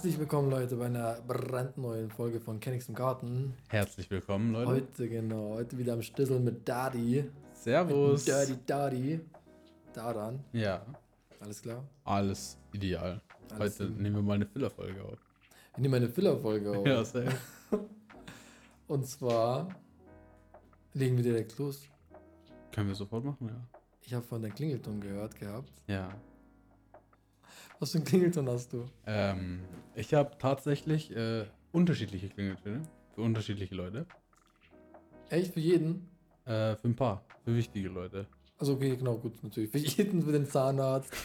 Herzlich willkommen, Leute, bei einer brandneuen Folge von Kennix im Garten. Herzlich willkommen, Leute. Heute, genau, heute wieder am Stissel mit Daddy. Servus. Mit Dirty Daddy. Daran. Ja, Alles klar? alles ideal. Alles Heute in- nehmen wir mal eine Filler-Folge auf. Ich nehme eine Filler-Folge auf. Ja, safe. Und zwar legen wir direkt los. Können wir sofort machen, ja. Ich habe von der Klingelton gehört gehabt. Ja. Was für ein Klingelton hast du? Ähm, ich habe tatsächlich äh, unterschiedliche Klingeltöne für unterschiedliche Leute. Echt für jeden? Äh, für ein paar, für wichtige Leute. Also okay, genau, gut, natürlich. Für jeden, für den Zahnarzt.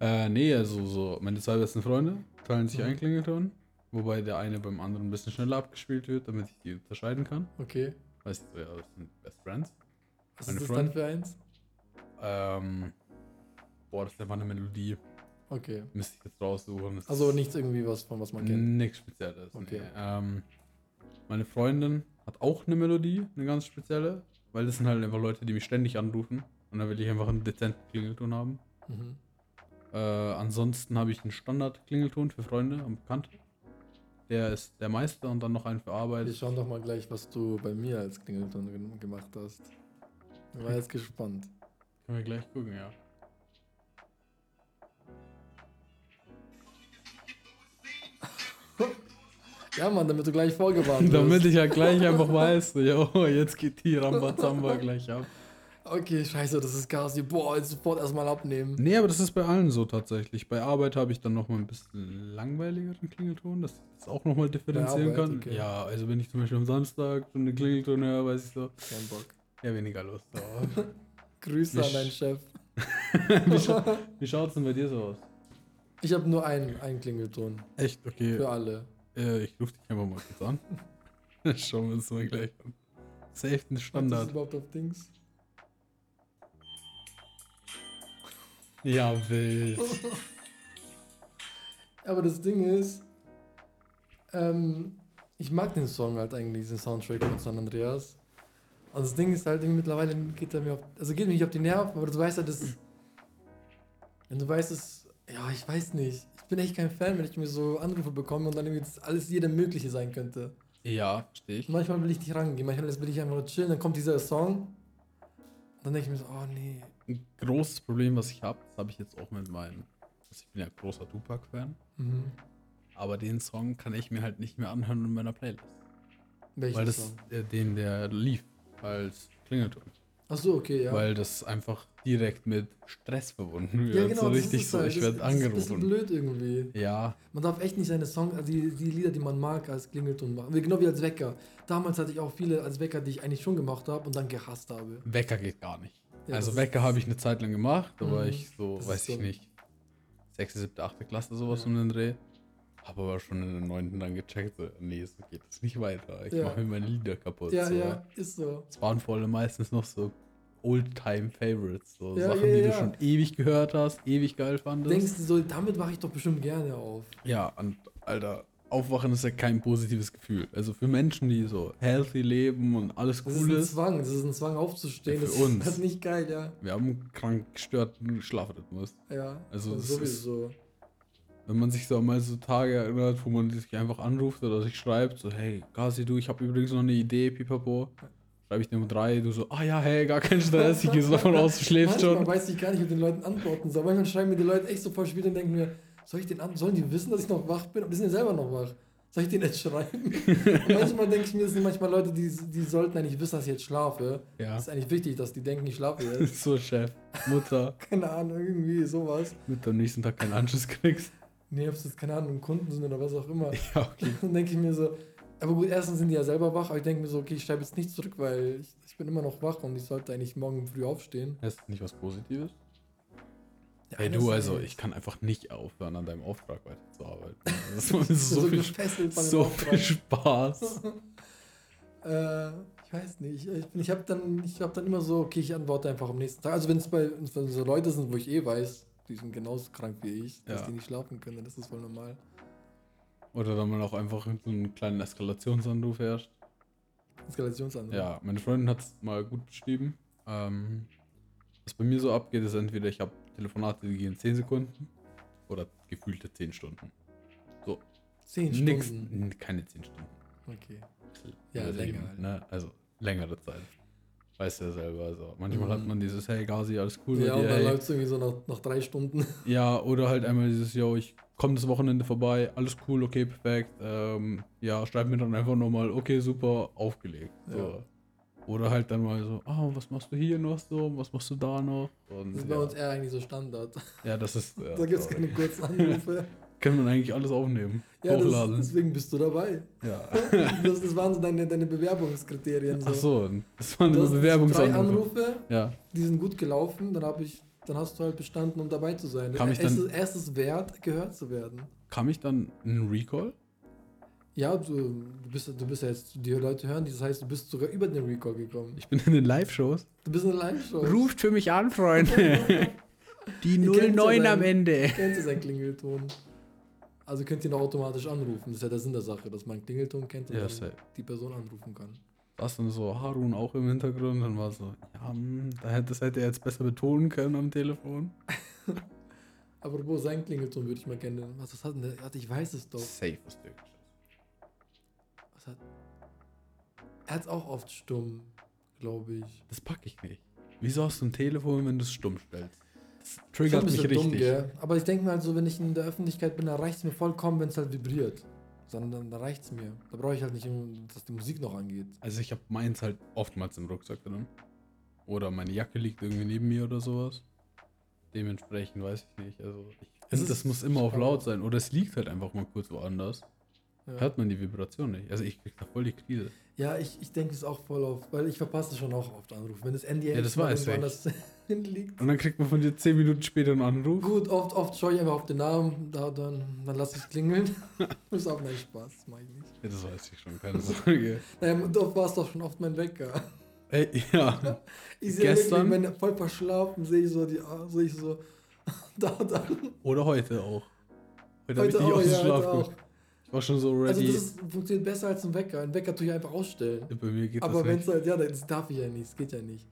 Äh, nee, also so, meine zwei besten Freunde teilen sich Mhm. einen Klingelton, wobei der eine beim anderen ein bisschen schneller abgespielt wird, damit ich die unterscheiden kann. Okay. Weißt du, ja, das sind Best Friends. Was Meine ist das Freunde? dann für eins? Ähm, boah, das ist einfach eine Melodie. Okay. Müsste ich jetzt raussuchen. Das Also nichts irgendwie was von was man kennt. Nichts Spezielles. Okay. Nee. Ähm, meine Freundin hat auch eine Melodie, eine ganz spezielle, weil das sind halt einfach Leute, die mich ständig anrufen. Und da will ich einfach einen dezenten Klingelton haben. Mhm. Äh, ansonsten habe ich einen Standard-Klingelton für Freunde und Bekannte. Der ist der Meister und dann noch einen für Arbeit. Wir schauen doch mal gleich, was du bei mir als Klingelton ge- gemacht hast. Ich war jetzt gespannt. Können wir gleich gucken, ja. Ja, Mann, damit du gleich vorgewarnt wirst. Damit ich ja gleich einfach weiß, jo, jetzt geht die Rambazamba gleich ab. Okay, scheiße, das ist Gasi. Boah, jetzt sofort erstmal abnehmen. Nee, aber das ist bei allen so tatsächlich. Bei Arbeit habe ich dann noch mal ein bisschen langweiligeren Klingelton, dass ich das auch noch mal differenzieren Arbeit, kann. okay. Ja, also wenn ich zum Beispiel am Samstag so eine Klingelton höre, weiß ich so, Kein Bock. ja, weniger Lust. Grüße an Mich- deinen Chef. wie, scha wie schaut's denn bei dir so aus? Ich habe nur einen, einen Klingelton. Echt? Okay. Für alle. Äh, ich rufe dich einfach mal kurz an. Schauen wir uns mal gleich an. Safe das Standard. überhaupt auf Dings? Ja, wild. Aber das Ding ist, ähm, ich mag den Song halt eigentlich, diesen Soundtrack von San Andreas. Und das Ding ist halt, mittlerweile geht er mir auf, also geht mir nicht auf die Nerven, aber du weißt halt, das ist, wenn du weißt, es, ja, ich weiß nicht. Ich bin echt kein Fan, wenn ich mir so Anrufe bekomme und dann irgendwie das alles jeder Mögliche sein könnte. Ja, verstehe ich. Manchmal will ich nicht rangehen, manchmal will ich einfach nur chillen, dann kommt dieser Song. Und dann denke ich mir so, oh nee. Ein großes Problem, was ich habe, das habe ich jetzt auch mit meinen. Also ich bin ja großer Tupac-Fan. Mhm. Aber den Song kann ich mir halt nicht mehr anhören in meiner Playlist. Welchen weil das, Song? äh, den der lief als Klingelton. Ach so, okay, ja. Weil das einfach direkt mit Stress verbunden wird. ja, genau, so das richtig ist so, halt- ich werde das ist ein bisschen angerufen. blöd irgendwie. Ja, Man darf echt nicht seine Songs, also die, die Lieder, die man mag, als Klingelton machen. Genau wie als Wecker. Damals hatte ich auch viele als Wecker, die ich eigentlich schon gemacht habe und dann gehasst habe. Wecker geht gar nicht. Ja, also Wecker habe ich eine Zeit lang gemacht, da war Mhm. ich so, weiß ich so- nicht, 6., 7., 8. Klasse sowas Ja. um den Dreh. Habe aber schon in der 9. dann gecheckt, so, nee, so geht es nicht weiter. Ich Ja. mache mir meine Lieder kaputt. Ja, so. ja, ist so. Es waren vor allem meistens noch so Old-Time-Favorites, so Ja, Sachen, ja, die du schon ewig gehört hast, ewig geil fandest. Denkst du so, damit wache ich doch bestimmt gerne auf. Ja, und Alter, Aufwachen ist ja kein positives Gefühl. Also für Menschen, die so healthy leben und alles Das cool ist ein ist. Zwang, das ist ein Zwang aufzustehen. Ja, für das, uns. das ist nicht geil, ja. Wir haben einen krank gestörten Schlafrhythmus. Ja, Also das das sowieso. Wenn man sich so mal so Tage erinnert, wo man sich einfach anruft oder sich schreibt, so, hey, Gazi, du, ich habe übrigens noch eine Idee, pipapo. Schreibe ich dir um drei, du so, ah ja, hey, gar kein Stress, ich gehe so davon aus, du schläfst Manchmal schon. weiß ich gar nicht, ob den Leuten antworten soll. Manchmal schreiben mir die Leute echt so voll spät und denken mir, soll ich den an sollen die wissen, dass ich noch wach bin? Aber die sind ja selber noch wach. Soll ich den jetzt schreiben? manchmal denke ich mir, es sind manchmal Leute, die, die sollten eigentlich wissen, dass ich jetzt schlafe. Ja, Das ist eigentlich wichtig, dass die denken, ich schlafe jetzt. so Chef, Mutter, Keine Ahnung, irgendwie sowas. mit am nächsten Tag keinen Anschluss kriegst. Nee, ob es jetzt, keine Ahnung, Kunden sind oder was auch immer. Ja, okay. Dann denke ich mir so, aber gut, erstens sind die ja selber wach, aber ich denke mir so, okay, ich schreibe jetzt nicht zurück, weil ich, ich bin immer noch wach und ich sollte eigentlich morgen früh aufstehen. Ist das nicht was Positives? Ja, Hey du, also ich kann einfach nicht aufhören, an deinem Auftrag weiterzuarbeiten. Das mir so, so viel, so viel Spaß. Äh, ich weiß nicht. Ich, ich habe dann, ich hab dann immer so, okay, ich antworte einfach am nächsten Tag. Also wenn es bei dann so Leute sind, wo ich eh weiß, die sind genauso krank wie ich, dass Ja. die nicht schlafen können, das ist voll normal. Oder dann mal auch einfach so einen kleinen Eskalationsanruf herrscht. Eskalationsanruf. Ja, meine Freundin hat es mal gut beschrieben. Ähm, was bei mir so abgeht, ist entweder ich habe Telefonate, die gehen 10 Sekunden oder gefühlte 10 Stunden. So, Zehn nix, Stunden. n- keine 10 Stunden. Okay. Ja, Übertrieben, länger halt. Ne? Also längere Zeit. Weißt du ja selber. Also manchmal Mhm. hat man dieses, hey Gazi, alles cool Ja, mit und dir, dann läuft es irgendwie so nach, nach drei Stunden. Ja, oder halt einmal dieses, yo, ich komme das Wochenende vorbei, alles cool, okay, perfekt. Ähm, ja, schreib mir dann einfach nochmal, okay, super, aufgelegt. So. Ja. Oder halt dann mal so, ah, was machst du hier noch so, was machst du da noch? Und Das ist bei ja, uns eher eigentlich so Standard. ja, das ist. Ja, da gibt es keine kurzen Anrufe. Kann man eigentlich alles aufnehmen. ja, das, hochladen. deswegen bist du dabei. ja. Das, das waren so deine, deine Bewerbungskriterien. So. Ach so, das waren Du nur hast drei Bewerbungsanrufe. Anrufe, Ja, die sind gut gelaufen, dann habe ich, dann hast du halt bestanden, um dabei zu sein. Kam ich es dann- erstes wert, gehört zu werden. kam ich dann in Recall? Ja, du, du, bist, du bist ja jetzt, die Leute hören, das heißt, du bist sogar über den Recall gekommen. Ich bin in den Live-Shows. Du bist in der Live-Show. Ruft für mich an, Freunde. Die Ihr kennt ja 09 am Ende. Kennt ihr seinen Klingelton? Also könnt ihr ihn auch automatisch anrufen. Das ist ja der Sinn der Sache, dass man Klingelton kennt und Ja, die Person anrufen kann. war dann so Harun auch im Hintergrund. Dann war so, ja, hm, das hätte er jetzt besser betonen können am Telefon. Aber wo sein Klingelton würde ich mal gerne. Was das hat denn der? Ich weiß es doch. Safe was Türkisches. Was hat. Er hat es auch oft stumm, glaube ich. Das packe ich nicht. Wieso hast du ein Telefon, wenn du es stumm stellst? Triggert mich richtig. dumm, gell? Aber ich denke mir halt so, wenn ich in der Öffentlichkeit bin, dann reicht es mir vollkommen, wenn es halt vibriert. Sondern dann reicht es mir. Da brauche ich halt nicht, dass die Musik noch angeht. Also ich habe meins halt oftmals im Rucksack drin. Oder meine Jacke liegt irgendwie neben mir oder sowas. Dementsprechend weiß ich nicht. Also ich das muss immer auf laut sein. Oder es liegt halt einfach mal kurz woanders. Ja, Hört man die Vibration nicht. Also ich krieg da voll die Krise. ja ich, ich denke es auch voll auf, weil ich verpasse schon auch oft Anrufe. Wenn das NDA Ja, das weiß ich. anders hinliegt. Und dann kriegt man von dir 10 Minuten später einen Anruf. Gut, oft, oft schaue ich einfach auf den Namen, da, dann, dann lasse ich es klingeln. ist auch mein Spaß, das mache ich nicht. Ja, das weiß ich schon, keine Sorge. Naja, doch war es doch schon oft mein Wecker. Ey, ja. Ich sehe Gestern? wirklich, wenn voll verschlafen, sehe ich so die, sehe ich so, da, da. Oder heute auch. Heute, habe ich Heute nicht auch, aus dem ja, Schlaf heute gekommen. Ich war schon so Also ready. das ist, funktioniert besser als ein Wecker. Ein Wecker tue ich einfach ausstellen. Bei mir geht Aber wenn es halt, ja, das darf ich ja nicht, das geht ja nicht.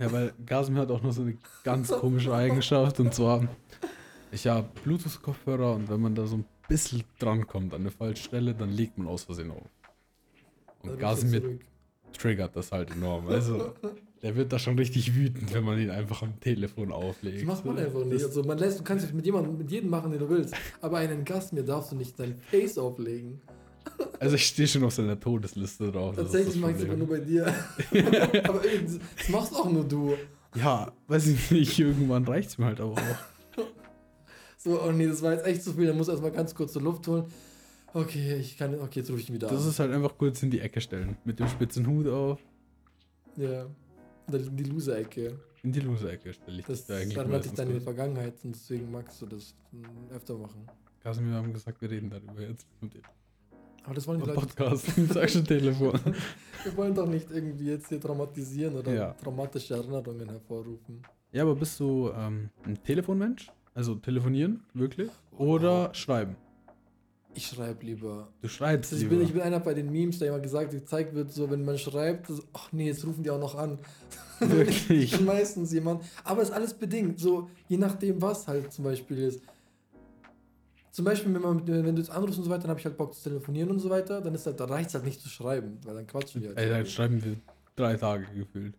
Ja, weil Gasim hat auch noch so eine ganz komische Eigenschaft und zwar, ich habe Bluetooth-Kopfhörer und wenn man da so ein bisschen dran kommt an der falschen Stelle, dann legt man aus Versehen auf. Dann Und bin ich wieder Gasim zurück. triggert das halt enorm. Also, der wird da schon richtig wütend, wenn man ihn einfach am Telefon auflegt. Das macht man einfach nicht. Das- Also man lässt, du kannst es mit jemandem, mit jedem machen, den du willst. Aber einen Gast mir darfst du nicht dein Face auflegen. Also ich stehe schon auf seiner Todesliste drauf. das Tatsächlich das mag ich sogar Problem. nur bei dir. Aber das das machst auch nur du. Ja, weiß ich nicht, irgendwann reicht es mir halt aber auch. So, oh nee, das war jetzt echt zu viel. Da muss erstmal ganz kurz zur Luft holen. Okay, ich kann. Okay, jetzt rufe ich ihn wieder Das an. ist halt einfach kurz in die Ecke stellen. Mit dem spitzen Hut auf. Ja. Da- Die Loser-Ecke. In die Loser-Ecke stelle ich Das dich da eigentlich dann in die kurz. Vergangenheit und deswegen magst du das mm, öfter machen. Kasim, wir haben gesagt, wir reden darüber jetzt. Aber das wollen die Leute. Podcast. Ich sag schon Telefon. Wir wollen doch nicht irgendwie jetzt hier traumatisieren oder Ja. traumatische Erinnerungen hervorrufen. Ja, aber bist du ähm, ein Telefonmensch? Also telefonieren, wirklich? Oder schreiben? Ich schreibe lieber. Du schreibst Also ich, lieber. bin, ich bin einer bei den Memes, der immer gesagt gezeigt wird, so wenn man schreibt, so, ach nee, jetzt rufen die auch noch an. Wirklich? Ich bin meistens jemand. Aber es ist alles bedingt, so je nachdem, was halt zum Beispiel ist. Zum Beispiel, wenn, man wenn du jetzt anrufst und so weiter, dann habe ich halt Bock zu telefonieren und so weiter, dann ist halt, da reicht es halt nicht zu schreiben, weil dann quatschen wir halt. Ey, dann schreiben wir drei Tage gefühlt.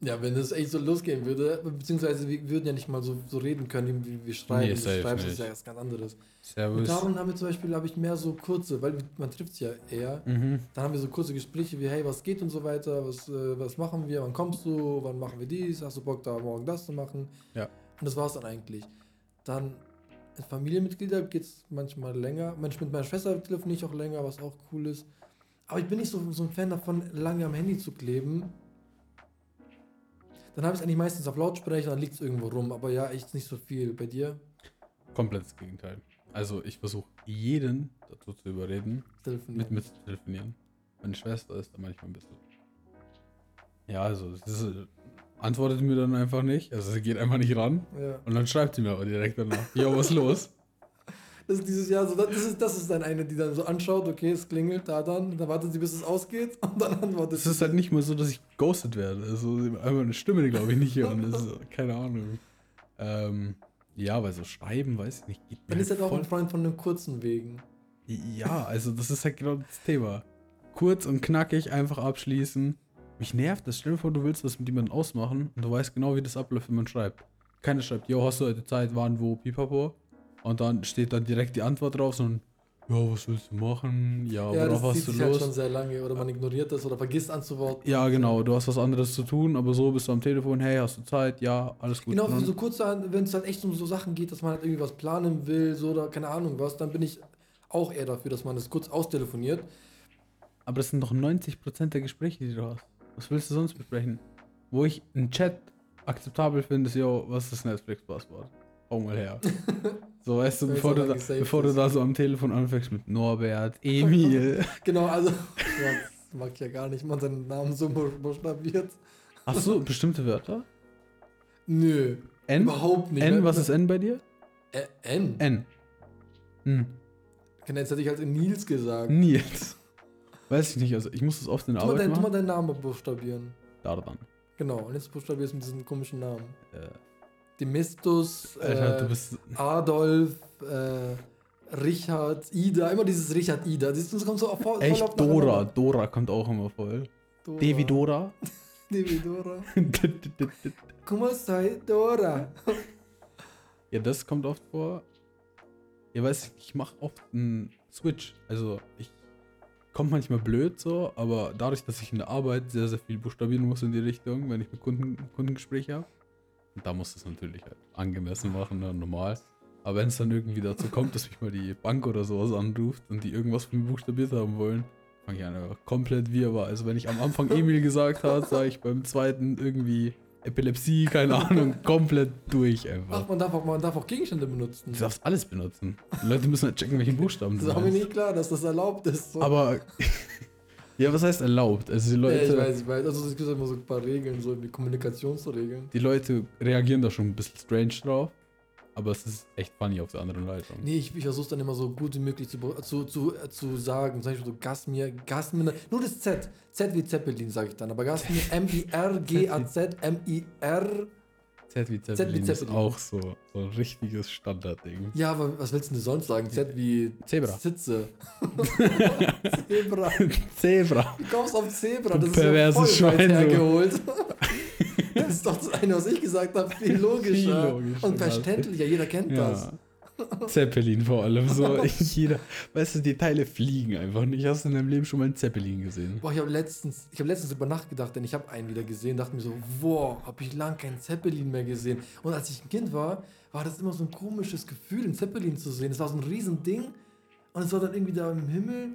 Ja, wenn das echt so losgehen würde, beziehungsweise wir würden ja nicht mal so, so reden können, wie wir schreiben. Nee, Schreiben ist ja was ganz anderes. Servus. Darun haben wir zum Beispiel, habe ich mehr so kurze, weil man trifft sich ja eher. Mhm. Dann haben wir so kurze Gespräche wie, hey, was geht und so weiter, was, äh, was machen wir, wann kommst du, wann machen wir dies, hast du Bock da morgen das zu machen? Ja. Und das war's dann eigentlich. Dann mit Familienmitglieder geht es manchmal länger. Manchmal mit meiner Schwester telefoniere ich auch länger, was auch cool ist. Aber ich bin nicht so, so ein Fan davon, lange am Handy zu kleben. Dann habe ich es eigentlich meistens auf Lautsprecher, dann liegt es irgendwo rum. Aber ja, echt nicht so viel. Bei dir? Komplett das Gegenteil. Also ich versuche jeden dazu zu überreden, mit mir zu telefonieren. Meine Schwester ist da manchmal ein bisschen. Ja, also äh, antwortet mir dann einfach nicht. Also sie geht einfach nicht ran. Ja. Und dann schreibt sie mir aber direkt danach. Ja, was ist los? Das ist dieses Jahr so, das ist, das ist dann eine, die dann so anschaut, okay, es klingelt, da dann, dann wartet sie, bis es ausgeht und dann antwortet Es ist halt nicht mal so, dass ich ghostet werde. Also einfach eine Stimme, glaube ich, nicht hören. Das ist, keine Ahnung. Ähm, Ja, weil so schreiben, weiß ich nicht, geht Dann ist halt auch ein Freund von den kurzen Wegen. Ja, also das ist halt genau das Thema. Kurz und knackig einfach abschließen. Mich nervt das. Stell dir vor, du willst das mit jemandem ausmachen und du weißt genau, wie das abläuft, wenn man schreibt. Keiner schreibt, jo, hast du heute Zeit, wann, wo, pipapo. Und dann steht dann direkt die Antwort drauf, sondern, ja, was willst du machen? Ja, ja, worauf hast du sich halt schon sehr lange. Oder man ignoriert das oder vergisst anzuworten. Ja, genau, du hast was anderes zu tun, aber so bist du am Telefon, hey, hast du Zeit? Ja, alles gut. Genau, dann- so kurze, wenn es halt echt um so Sachen geht, dass man halt irgendwie was planen will, so oder keine Ahnung was, dann bin ich auch eher dafür, dass man das kurz austelefoniert. Aber das sind doch 90% der Gespräche, die du hast. Was willst du sonst besprechen? Wo ich einen Chat akzeptabel finde, ist, yo, was ist das Netflix-Passwort? Hau mal her. so, weißt du, bevor, auch du da, bevor du da so am Telefon anfängst mit Norbert, Emil. Genau, also, ja, das mag ich ja gar nicht, man seinen Namen so bu- buchstabiert. Hast du bestimmte Wörter? Nö, N? überhaupt nicht. N, was ist N bei dir? Ä- N? N. Hm. Genau, Jetzt hätte ich halt in Nils gesagt. Nils. Weiß ich nicht, also ich muss das oft in der Tu Arbeit dein, tu mal machen. deinen Namen buchstabieren. Dardan. Genau, und jetzt buchstabierst du mit diesem komischen Namen. Äh, Demistus, Alter, äh, bist. Adolf, äh, Richard, Ida, immer dieses Richard Ida. Das, kommt so voll Echt Dora. Dora kommt auch immer voll. Dora. Devi Dora. Devi Dora. Como stai, Dora? Ja, das kommt oft vor. Ja, weiß ich, ich mache oft einen Switch. Also, ich kommt manchmal blöd so, aber dadurch, dass ich in der Arbeit sehr, sehr viel buchstabieren muss in die Richtung, wenn ich mit Kunden Kundengespräche habe, und da muss das natürlich halt angemessen machen, ne, normal. Aber wenn es dann irgendwie dazu kommt, dass mich mal die Bank oder sowas anruft und die irgendwas von mir buchstabiert haben wollen, fange ich an, komplett wirrwarr. Also wenn ich am Anfang Emil gesagt habe, sage ich beim zweiten irgendwie Epilepsie, keine Ahnung, komplett durch einfach. Ach, man darf auch, man darf auch Gegenstände benutzen. Du darfst alles benutzen. Die Leute müssen halt checken, welchen Buchstaben Das du ist auch mir nicht klar, dass das erlaubt ist. So. Aber, ja, was heißt erlaubt? Also die ja, Leute, ich weiß, ich weiß. Also es gibt immer so ein paar Regeln, so wie Kommunikationsregeln. die Leute reagieren da schon ein bisschen strange drauf. Aber es ist echt funny auf der anderen Leitung. Nee, ich, ich versuche dann immer so gut wie möglich zu, zu, zu, äh, zu sagen. Zum Beispiel so Gasmir, Gasmir, nur das Z. Z wie Zeppelin, sage ich dann. Aber Gasmir, M-I-R-G-A-Z, M-I-R. Z wie Z wie Zeppelin ist Zeppelin. auch so, so ein richtiges Standardding. Ja, aber was willst du denn sonst sagen? Z wie Zebra. Sitze. Zebra. Zebra. Du kommst auf Zebra, Du das ist ja perverses voll Schwein, hergeholt. Das ist doch das eine, was ich gesagt habe, viel logischer. Viel logischer, und verständlicher, jeder kennt das. Zeppelin vor allem. So, jeder, weißt du, die Teile fliegen einfach nicht. Hast du in deinem Leben schon mal einen Zeppelin gesehen? Boah, ich habe letztens, ich habe letztens über Nacht gedacht, denn ich habe einen wieder gesehen, dachte mir so, wow, habe ich lang keinen Zeppelin mehr gesehen. Und als ich ein Kind war, war das immer so ein komisches Gefühl, einen Zeppelin zu sehen. Es war so ein riesen Ding und es war dann irgendwie da im Himmel.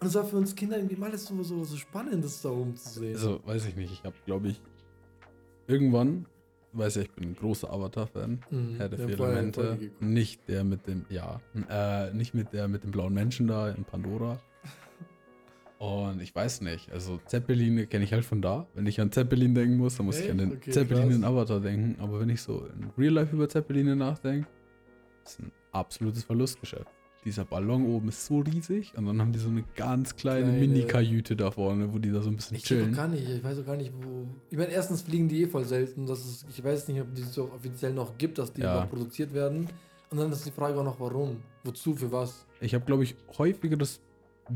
Und es war für uns Kinder irgendwie mal alles so, so, so spannend, das da oben zu sehen. Also, weiß ich nicht. Ich habe, glaube ich, irgendwann, weiß ja, ich bin ein großer Avatar-Fan. Mhm, Herr der haben vier Elemente. Nicht der mit dem, ja, äh, nicht mit der mit dem blauen Menschen da in Pandora. Und ich weiß nicht, also Zeppeline kenne ich halt von da. Wenn ich an Zeppelin denken muss, dann muss ich an den Echt? Okay, Zeppelin krass. in Avatar denken. Aber wenn ich so in Real Life über Zeppeline nachdenke, ist ein absolutes Verlustgeschäft. Dieser Ballon oben ist so riesig und dann haben die so eine ganz kleine, Kleine- Mini-Kajüte da vorne, wo die da so ein bisschen Ich chillen. gar nicht, ich weiß auch gar nicht, wo. Ich meine, erstens fliegen die eh voll selten. Das ist, ich weiß nicht, ob die es so offiziell noch gibt, dass die Ja. noch produziert werden. Und dann ist die Frage auch noch, warum? Wozu, für was? Ich habe, glaube ich, häufiger das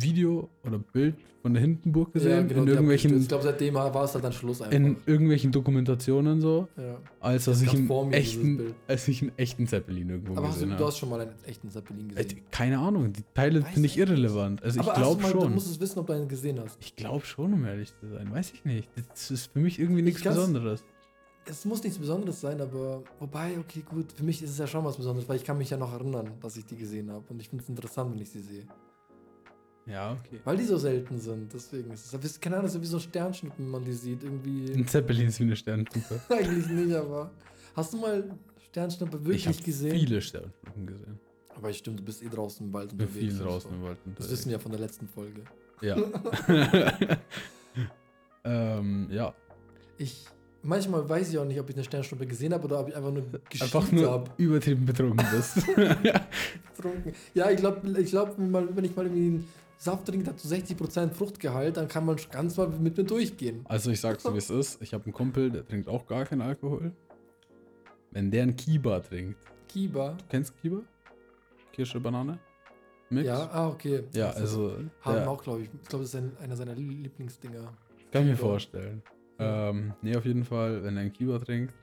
Video oder Bild von der Hindenburg gesehen, in genau, die irgendwelchen. Ich glaube, seitdem war es halt dann Schluss einfach. in irgendwelchen Dokumentationen so, ja. als dass Das ich einen echten, als ich einen echten Zeppelin irgendwo Aber hast du, gesehen du habe. hast schon mal einen echten Zeppelin Äh, gesehen. Keine Ahnung, die Teile finde ich ich irrelevant. Also ich Aber du glaube mal- Du schon. musst es wissen, ob du einen gesehen hast. Ich glaube schon, um ehrlich zu sein. Weiß ich nicht. Das ist für mich irgendwie nichts Besonderes. Es muss nichts Besonderes sein, aber wobei, okay, gut, für mich ist es ja schon was Besonderes, weil ich kann mich ja noch erinnern, dass ich die gesehen habe. Und ich finde es interessant, wenn ich sie sehe. Ja, okay. Weil die so selten sind, deswegen ist es. Keine Ahnung, so wie so Sternschnuppen, wenn man die sieht. Irgendwie. Ein Zeppelin ist wie eine Sternstufe. Eigentlich nicht, aber. Hast du mal Sternschnuppe Ich wirklich habe gesehen? viele Sternstufen gesehen. Aber stimmt, du bist eh draußen im Wald Ich bin unterwegs. viel draußen so. im Wald Das unterwegs. wissen wir ja von der letzten Folge. Ja. ähm, ja. Ich. Manchmal weiß ich auch nicht, ob ich eine Sternschnuppe gesehen habe oder ob ich einfach nur Einfach geschielt nur habe. übertrieben betrunken bist. Getrunken. Ja, ich glaube, ich glaub, wenn, ich mal irgendwie einen Saft trinke, der zu 60% Fruchtgehalt, dann kann man ganz mal mit mir durchgehen. Also ich sag's so wie es ist. Ich habe einen Kumpel, der trinkt auch gar keinen Alkohol. Wenn der einen Kiba trinkt, Kiba. Du kennst Kiba? Kirsche, Banane? Mix? Ja, ah, okay. Ja, also. Haben der- auch, glaube ich. Ich glaube, das ist ein, einer seiner Lieblingsdinger. Kann ich mir vorstellen. Ähm, nee, auf jeden Fall, wenn er einen Kiba trinkt,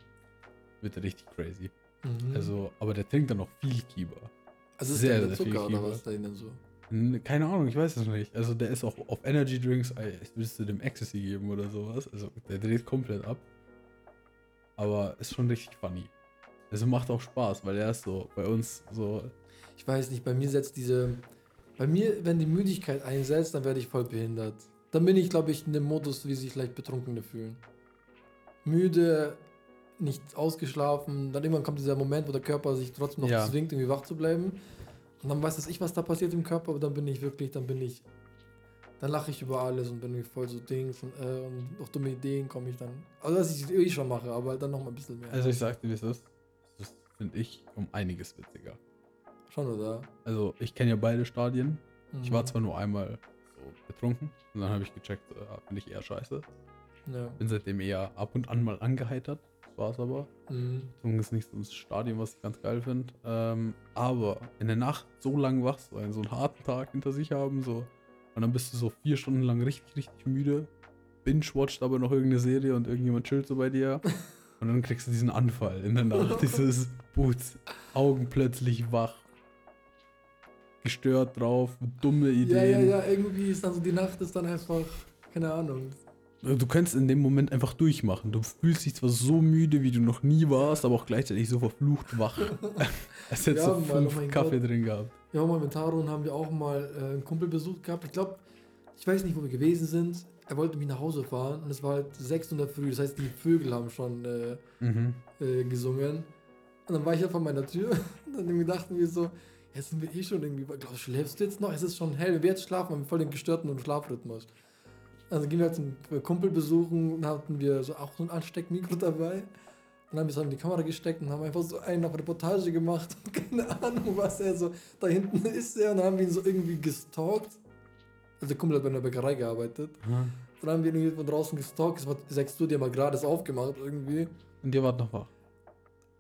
wird er richtig crazy. Mhm. Also, aber der trinkt dann noch viel Kiba. also ist sehr, der viel Zucker oder Kiba. was da denn so? Keine Ahnung, ich weiß es nicht. Also, der ist auch auf Energy Drinks, ich würdest du dem Ecstasy geben oder sowas. Also, der dreht komplett ab. Aber ist schon richtig funny. Also, macht auch Spaß, weil er ist so bei uns so. Ich weiß nicht, bei mir setzt diese. Bei mir, wenn die Müdigkeit einsetzt, dann werde ich voll behindert. Dann bin ich, glaube ich, in dem Modus, wie sich leicht Betrunkene fühlen. Müde, nicht ausgeschlafen, dann irgendwann kommt dieser Moment, wo der Körper sich trotzdem noch Ja. zwingt, irgendwie wach zu bleiben. Und dann weiß ich, was da passiert im Körper, aber dann bin ich wirklich, dann bin ich. Dann lache ich über alles und bin voll so Dings und, äh, und auf dumme Ideen komme ich dann. Also, was ich eh schon mache, aber dann noch mal ein bisschen mehr. Also, ich sag dir, wie es ist. Das finde ich um einiges witziger. schon, oder? Also, ich kenne ja beide Stadien. Ich war Mhm. zwar nur einmal so betrunken und dann habe ich gecheckt, äh, finde ich eher scheiße. Ja. Bin seitdem eher ab und an mal angeheitert. Das war's aber. Mhm. Zumindest nicht so ein Stadion, was ich ganz geil finde. Ähm, aber in der Nacht so lang wach sein, so einen harten Tag hinter sich haben, so. Und dann bist du so vier Stunden lang richtig, richtig müde. Binge-watcht aber noch irgendeine Serie und irgendjemand chillt so bei dir. und dann kriegst du diesen Anfall in der Nacht. Dieses Boots. Augen plötzlich wach. Gestört drauf, dumme Ja, Ideen. ja, ja, irgendwie ist dann so, die Nacht ist dann einfach, keine Ahnung. Du kannst in dem Moment einfach durchmachen. Du fühlst dich zwar so müde, wie du noch nie warst, aber auch gleichzeitig so verflucht wach. Als hättest du oh fünf Kaffee Gott. drin gehabt. Ja, mal mit Taron haben wir auch mal äh, einen Kumpel besucht gehabt. Ich glaube, ich weiß nicht, wo wir gewesen sind. Er wollte mich nach Hause fahren und es war halt 6 Uhr Früh. Das heißt, die Vögel haben schon äh, Mhm. äh, gesungen. Und dann war ich ja vor meiner Tür und dann dachten wir so, jetzt sind wir eh schon irgendwie, glaub, schläfst du jetzt noch? Es ist schon hell, wir jetzt schlafen, haben wir voll den gestörten Schlafrhythmus. Also gehen wir halt einen Kumpel besuchen und hatten wir so auch so ein Ansteckmikro dabei. Dann haben wir es in die Kamera gesteckt und haben einfach so einen auf Reportage gemacht. Und keine Ahnung, was er so. Da hinten ist er und dann haben wir ihn so irgendwie gestalkt. Also der Kumpel hat bei einer Bäckerei gearbeitet. Dann haben wir ihn irgendwie von draußen gestalkt. Es war 6 Uhr, die haben wir gerade aufgemacht irgendwie. Und ihr wart noch wach.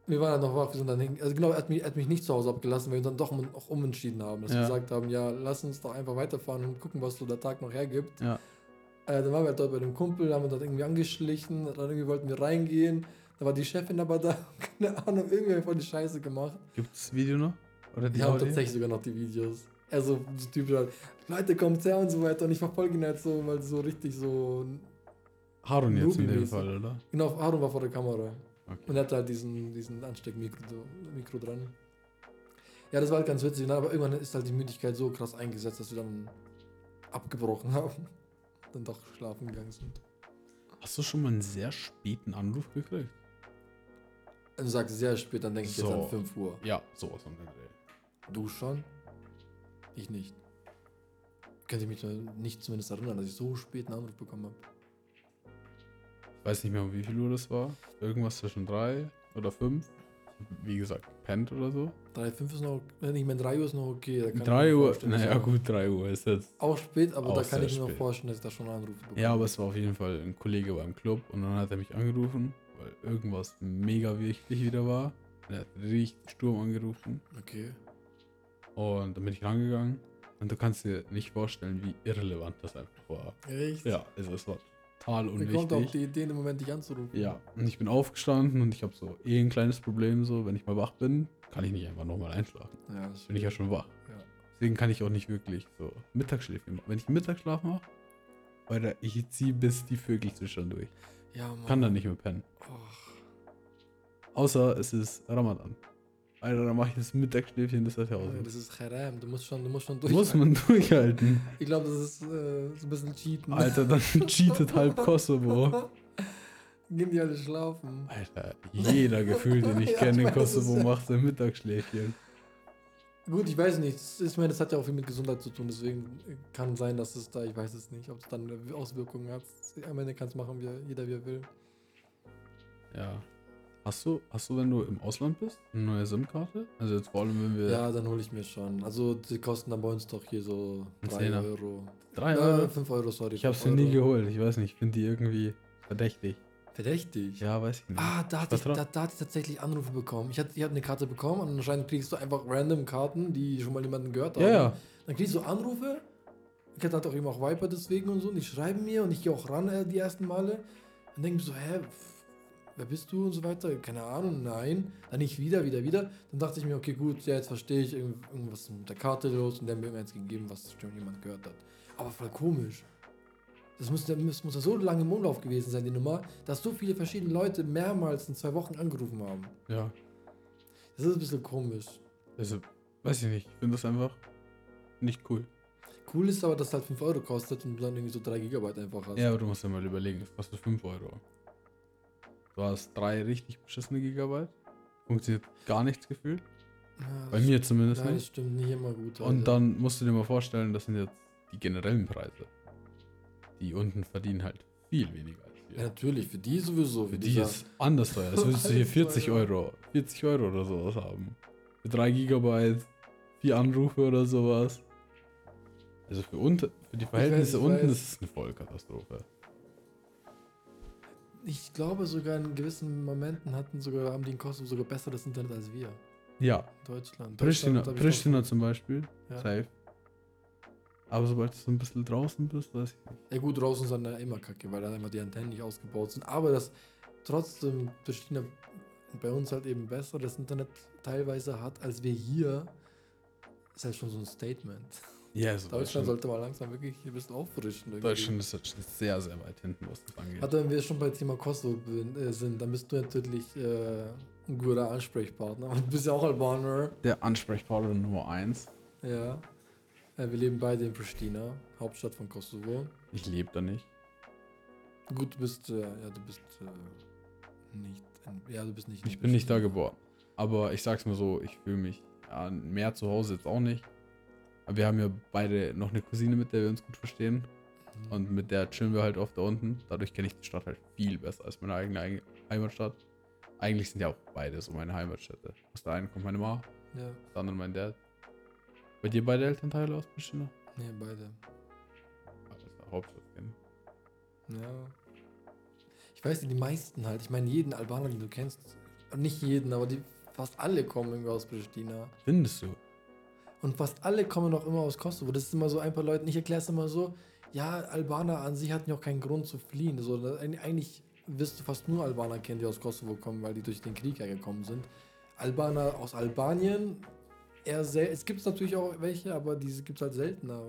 Wir waren halt noch wach, wir sind dann hin. Also genau, er hat mich, er hat mich nicht zu Hause abgelassen, weil wir uns dann doch um, auch umentschieden haben. Dass wir Ja. gesagt haben, ja, lass uns doch einfach weiterfahren und gucken, was so der Tag noch hergibt. Ja. Äh, dann waren wir dort bei dem Kumpel, haben uns dort irgendwie angeschlichen, dann irgendwie wollten wir reingehen. Da war die Chefin aber da, keine Ahnung, irgendwie voll die Scheiße gemacht. Gibt es das Video noch? Oder die haben Audio? tatsächlich sogar noch die Videos. Also so typisch halt, Leute, kommt her und so weiter. Und ich verfolge ihn halt so, weil so richtig so. Harun jetzt in dem. Fall, oder? Genau, Aaron war vor der Kamera. Okay. Und er hatte halt diesen, diesen Ansteckmikro Mikro dran. Ja, das war halt ganz witzig, ne? aber irgendwann ist halt die Müdigkeit so krass eingesetzt, dass wir dann abgebrochen haben. Dann doch schlafen gegangen sind. Hast du schon mal einen sehr späten Anruf gekriegt? Also du sagst sehr spät, dann denke ich jetzt So. an 5 Uhr. Ja, sowas Dreh. Du schon? Ich nicht. Könnte mich nicht zumindest erinnern, dass ich so spät einen Anruf bekommen habe. Ich weiß nicht mehr, um wie viel Uhr das war. Irgendwas zwischen drei oder fünf. Wie gesagt, pennt oder so. 3, 5 ist noch, wenn ich meine 3 Uhr ist noch okay. Da kann ich mir 3 Uhr, naja gut, 3 Uhr ist jetzt. Auch spät, aber Auch da kann ich mir noch vorstellen, dass ich da schon Anrufe bekomme. Ja, aber es war auf jeden Fall ein Kollege beim Club und dann hat er mich angerufen, weil irgendwas mega wichtig wieder war. Er hat richtig Sturm angerufen Okay. und dann bin ich rangegangen und du kannst dir nicht vorstellen, wie irrelevant das einfach war. Echt? Ja, also es war total Mir kommt auch unwichtig. die Idee, im Moment dich anzurufen. Ja, und ich bin aufgestanden und ich habe so eh ein kleines Problem, so wenn ich mal wach bin, kann ich nicht einfach nochmal einschlafen. Ja, das Bin ich ja schon wach. Ja. Deswegen kann ich auch nicht wirklich so Mittagsschläfchen machen. Wenn ich Mittagsschlaf mache, Alter, ich ziehe bis die Vögel zwitschern durch. Ja, Mann. Kann dann nicht mehr pennen. Och. Außer es ist Ramadan. Alter, dann mache ich das Mittagsschläfchen bis Ja, 1000. das ist Haram, du musst schon, du musst schon durch. Muss man durchhalten. Ich glaube, das ist äh, so ein bisschen Cheaten. Alter, dann cheatet halb Kosovo. Gehen die alle schlafen. Alter, jeder gefühlt, den ich Ja, kenne ich in Kosovo, macht sein Mittagsschläfchen. Gut, ich weiß nicht. das- Ich meine, das hat ja auch viel mit Gesundheit zu tun, deswegen kann sein, dass es da, ich weiß es nicht, ob es dann Auswirkungen hat. Am Ende kann es machen, wie, jeder wie er will. Ja. Hast du, hast du, wenn du im Ausland bist, eine neue SIM-Karte? Also jetzt vor allem, wenn wir Ja, dann hole ich mir schon. Also, die kosten dann bei uns doch hier so Ein 3 Zehner. Euro. drei Äh, Euro. 5 Euro, sorry. Ich habe 5 sie nie geholt. Ich weiß nicht, ich finde die irgendwie verdächtig. Verdächtig. Ja, weiß ich nicht. Ah, da hatte, ich, da, da hatte ich tatsächlich Anrufe bekommen. Ich, hatte, ich habe eine Karte bekommen und anscheinend kriegst du einfach random Karten, die schon mal jemanden gehört haben. Ja, ja. Dann kriegst du Anrufe. Ich hatte halt auch eben auch Viper deswegen und so. Und die schreiben mir und ich gehe auch ran äh, die ersten Male. Und denke mir so, hä, wer bist du und so weiter? Keine Ahnung, nein. Dann nicht wieder, wieder, wieder. Dann dachte ich mir, okay, gut, ja, jetzt verstehe ich irgend- irgendwas mit der Karte los und der hat mir eins gegeben, was schon jemand gehört hat. Aber voll komisch. Das muss, das muss ja so lange im Umlauf gewesen sein, die Nummer, dass so viele verschiedene Leute mehrmals in zwei Wochen angerufen haben. Ja. Das ist ein bisschen komisch. Also, weiß ich nicht. Ich finde das einfach nicht cool. Cool ist aber, dass es halt 5 Euro kostet und du dann irgendwie so 3 Gigabyte einfach hast. Ja, aber du musst ja mal überlegen, es kostet 5 Euro. Du hast drei richtig beschissene Gigabyte. Funktioniert gar nichts gefühlt. Ja, Bei mir st- zumindest Nein, das nicht. stimmt nicht immer gut. Und Alter. dann musst du dir mal vorstellen, das sind jetzt die generellen Preise. Die unten verdienen halt viel weniger als Ja, wir. natürlich, für die sowieso. Für die ist anders teuer. Das würdest du hier Alles 40 teuer. Euro, 40 Euro oder sowas haben. Für 3 Gigabyte, 4 Anrufe oder sowas. Also für, unter, für die Verhältnisse ich unten weiß. ist es eine Vollkatastrophe. Ich glaube sogar in gewissen Momenten hatten sogar, haben die in Kosovo sogar besseres Internet als wir. Ja, in Deutschland. Pristina, Deutschland Pristina zum Beispiel, Ja. safe. Aber sobald du so ein bisschen draußen bist, weiß ich nicht. Ja gut, draußen sind ja immer kacke, weil da immer die Antennen nicht ausgebaut sind. Aber das trotzdem Pristina bei uns halt eben besseres Internet teilweise hat, als wir hier, ist halt schon so ein Statement. Ja, also Deutschland sollte mal langsam wirklich ein bisschen auffrischen. irgendwie. Deutschland ist jetzt schon sehr, sehr weit hinten, was das angeht. Warte, wenn wir schon bei Thema Kosovo äh, sind, dann bist du natürlich äh, ein guter Ansprechpartner. Und du bist ja auch Albaner. Der Ansprechpartner Nummer 1. Ja. Äh, wir leben beide in Pristina, Hauptstadt von Kosovo. Ich lebe da nicht. Gut, du bist, äh, ja, du bist äh, nicht, in, ja, du bist nicht. Ich bin nicht da geboren. Aber ich sag's mal so, ich fühle mich ja, mehr zu Hause jetzt auch nicht. Aber wir haben ja beide noch eine Cousine, mit der wir uns gut verstehen. Mhm. Und mit der chillen wir halt oft da unten. Dadurch kenne ich die Stadt halt viel besser als meine eigene Eig- Heimatstadt. Eigentlich sind ja auch beide so meine Heimatstädte. Aus der einen kommt meine Ma, Ja, aus der anderen mein Dad. Bei dir beide Elternteile aus Pristina? nee, beide. Der Hauptstadt kennen. Ja. Ich weiß nicht, die meisten halt. Ich meine, jeden Albaner, den du kennst, nicht jeden, aber die fast alle kommen irgendwie aus Pristina. Findest du? Und fast alle kommen auch immer aus Kosovo. Das ist immer so ein paar Leute, ich erkläre es immer so, ja, Albaner an sich hatten ja auch keinen Grund zu fliehen. So, eig- eigentlich wirst du fast nur Albaner kennen, die aus Kosovo kommen, weil die durch den Krieg hergekommen sind. Albaner aus Albanien, eher sehr, es gibt natürlich auch welche, aber diese gibt es halt seltener.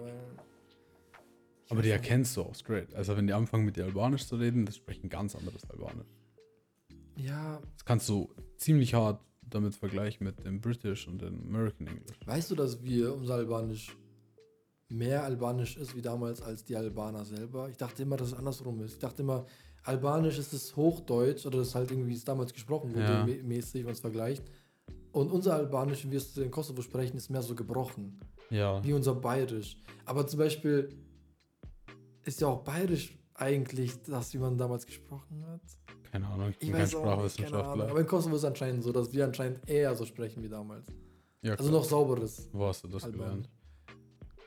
Aber die erkennst du auch straight. Also wenn die anfangen mit dir Albanisch zu reden, das sprechen ganz anderes Albanisch. Ja, Das kannst du ziemlich hart damit vergleichen mit dem British und dem American English. weißt du, dass wir unser Albanisch mehr Albanisch ist wie damals als die Albaner selber? Ich dachte immer, dass es andersrum ist. Ich dachte immer, Albanisch ist das Hochdeutsch oder das ist halt irgendwie, wie es damals gesprochen wurde, Ja. mä- mäßig, wenn man es vergleicht. Und unser Albanisch, wie wir es in Kosovo sprechen, ist mehr so gebrochen, Ja. wie unser Bayerisch. Aber zum Beispiel ist ja auch Bayerisch eigentlich das, wie man damals gesprochen hat. Keine Ahnung, ich bin Ich kein. Sprachwissenschaftler. Aber in Kosovo ist es anscheinend so, dass wir anscheinend eher so sprechen wie damals. Ja, Also noch sauberes. Wo hast du das Albanisch. gelernt?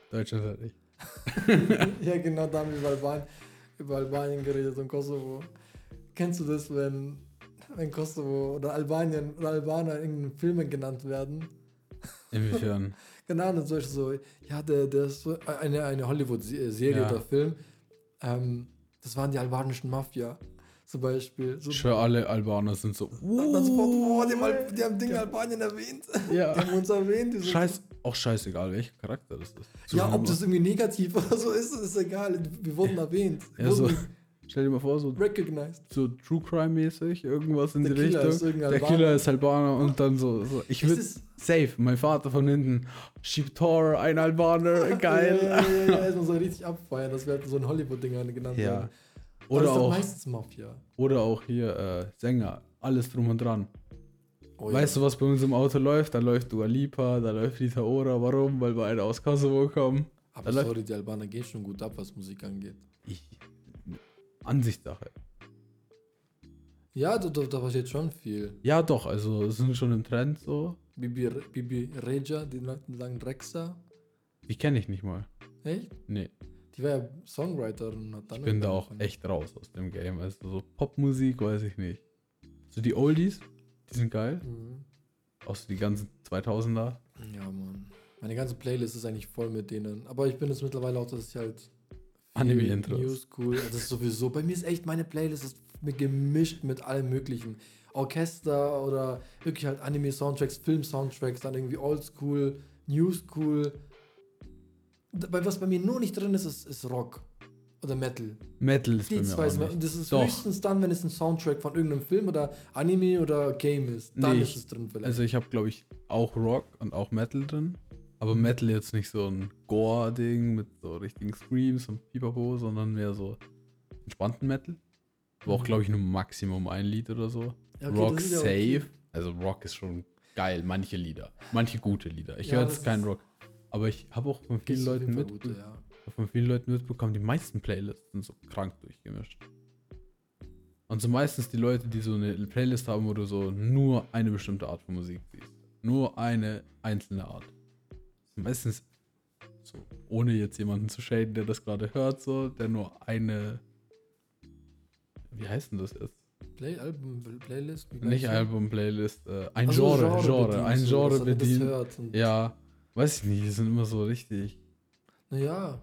Deutschland halt nicht. ja, genau, da haben wir über Albanien, über Albanien geredet und Kosovo. Kennst du das, wenn, wenn Kosovo oder Albanien oder Albaner in Filmen genannt werden? Inwiefern? Keine Ahnung, zum Beispiel so, ja, der, der ist so eine, eine Hollywood-Serie Ja. oder Film. Ähm, das waren die albanischen Mafia. Zum Beispiel. So, Ich schwör, alle Albaner sind so. sofort, oh, die haben, Al- die haben Dinge Albanien erwähnt. Die Ja. haben uns erwähnt. die Scheiß, auch scheißegal, welcher Charakter das ist. So, ja, ob das irgendwie negativ oder so ist, ist egal. Wir wurden erwähnt. Wir Ja, so, stell dir mal vor, so, recognized. so True Crime-mäßig, irgendwas in Der die Killer Richtung. Der. Killer ist Albaner und dann so. so. Ich Es würde safe, mein Vater von hinten, Shibtor, ein Albaner, geil. Ja, ja, ja, ja, erstmal so richtig abfeiern, dass wir halt so ein Hollywood-Ding genannt Ja. werden. Oder das ist doch auch, meistens Mafia. oder auch hier äh, Sänger, alles drum und dran. Oh, weißt du, was bei uns im Auto läuft? Da läuft Dua Lipa, da läuft Rita Ora. Warum? Weil beide aus Kosovo kommen. Aber da sorry, die Albaner gehen schon gut ab, was Musik angeht. Ich, Ansichtssache. Ja, da, da, da passiert schon viel. Ja, doch, also es sind schon im Trend so. Bibi, Bibi Reja, die Leute sagen Rexa. Die kenne ich nicht mal. Echt? Nee. Die war ja Songwriterin. Hat dann Ich bin da auch angefangen. echt raus aus dem Game. Also so Popmusik weiß ich nicht. So die Oldies, die sind geil. Mhm. Auch so die ganzen 2000er. Ja, Mann. Meine ganze Playlist ist eigentlich voll mit denen. Aber ich bin jetzt mittlerweile auch, dass ich halt. Anime-Intros. New School. Das ist sowieso. Bei mir ist echt meine Playlist ist mit gemischt mit allem Möglichen. Orchester oder wirklich halt Anime-Soundtracks, Film-Soundtracks, dann irgendwie Oldschool, New School. Bei was bei mir nur nicht drin ist, ist, ist Rock oder Metal. Metal ist bei Die mir zwei auch sind, nicht. das ist Doch. höchstens dann, wenn es ein Soundtrack von irgendeinem Film oder Anime oder Game ist. Dann Nee, ist es drin vielleicht. Also ich habe, glaube ich, auch Rock und auch Metal drin. Aber Metal jetzt nicht so ein Gore-Ding mit so richtigen Screams und Pipapo, sondern mehr so entspannten Metal. Aber auch, Mhm. glaube ich, nur Maximum ein Lied oder so. Ja, okay, Rock das ist ja safe. okay. Also Rock ist schon geil, manche Lieder. Manche gute Lieder. Ich Ja, höre das jetzt keinen ist- Rock. Aber ich habe auch von vielen Leuten mit, gute, ja. von vielen Leuten mitbekommen, die meisten Playlists sind so krank durchgemischt. Und so meistens die Leute, die so eine Playlist haben, wo du so nur eine bestimmte Art von Musik siehst. Nur eine einzelne Art. Meistens so, ohne jetzt jemanden zu shaden, der das gerade hört, so, der nur eine. Wie heißt denn das jetzt? Play Album, Playlist? Nicht? Album, Playlist, äh, ein Ach so, Genre, Genre, bedient, ein Genre bedient. Ja, weiß ich nicht, die sind immer so richtig. Naja.